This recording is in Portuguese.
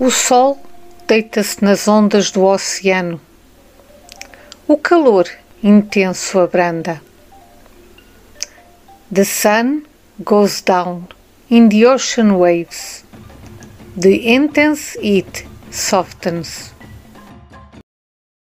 O sol deita-se nas ondas do oceano. O calor intenso abranda. The sun goes down in the ocean waves. The intense heat softens.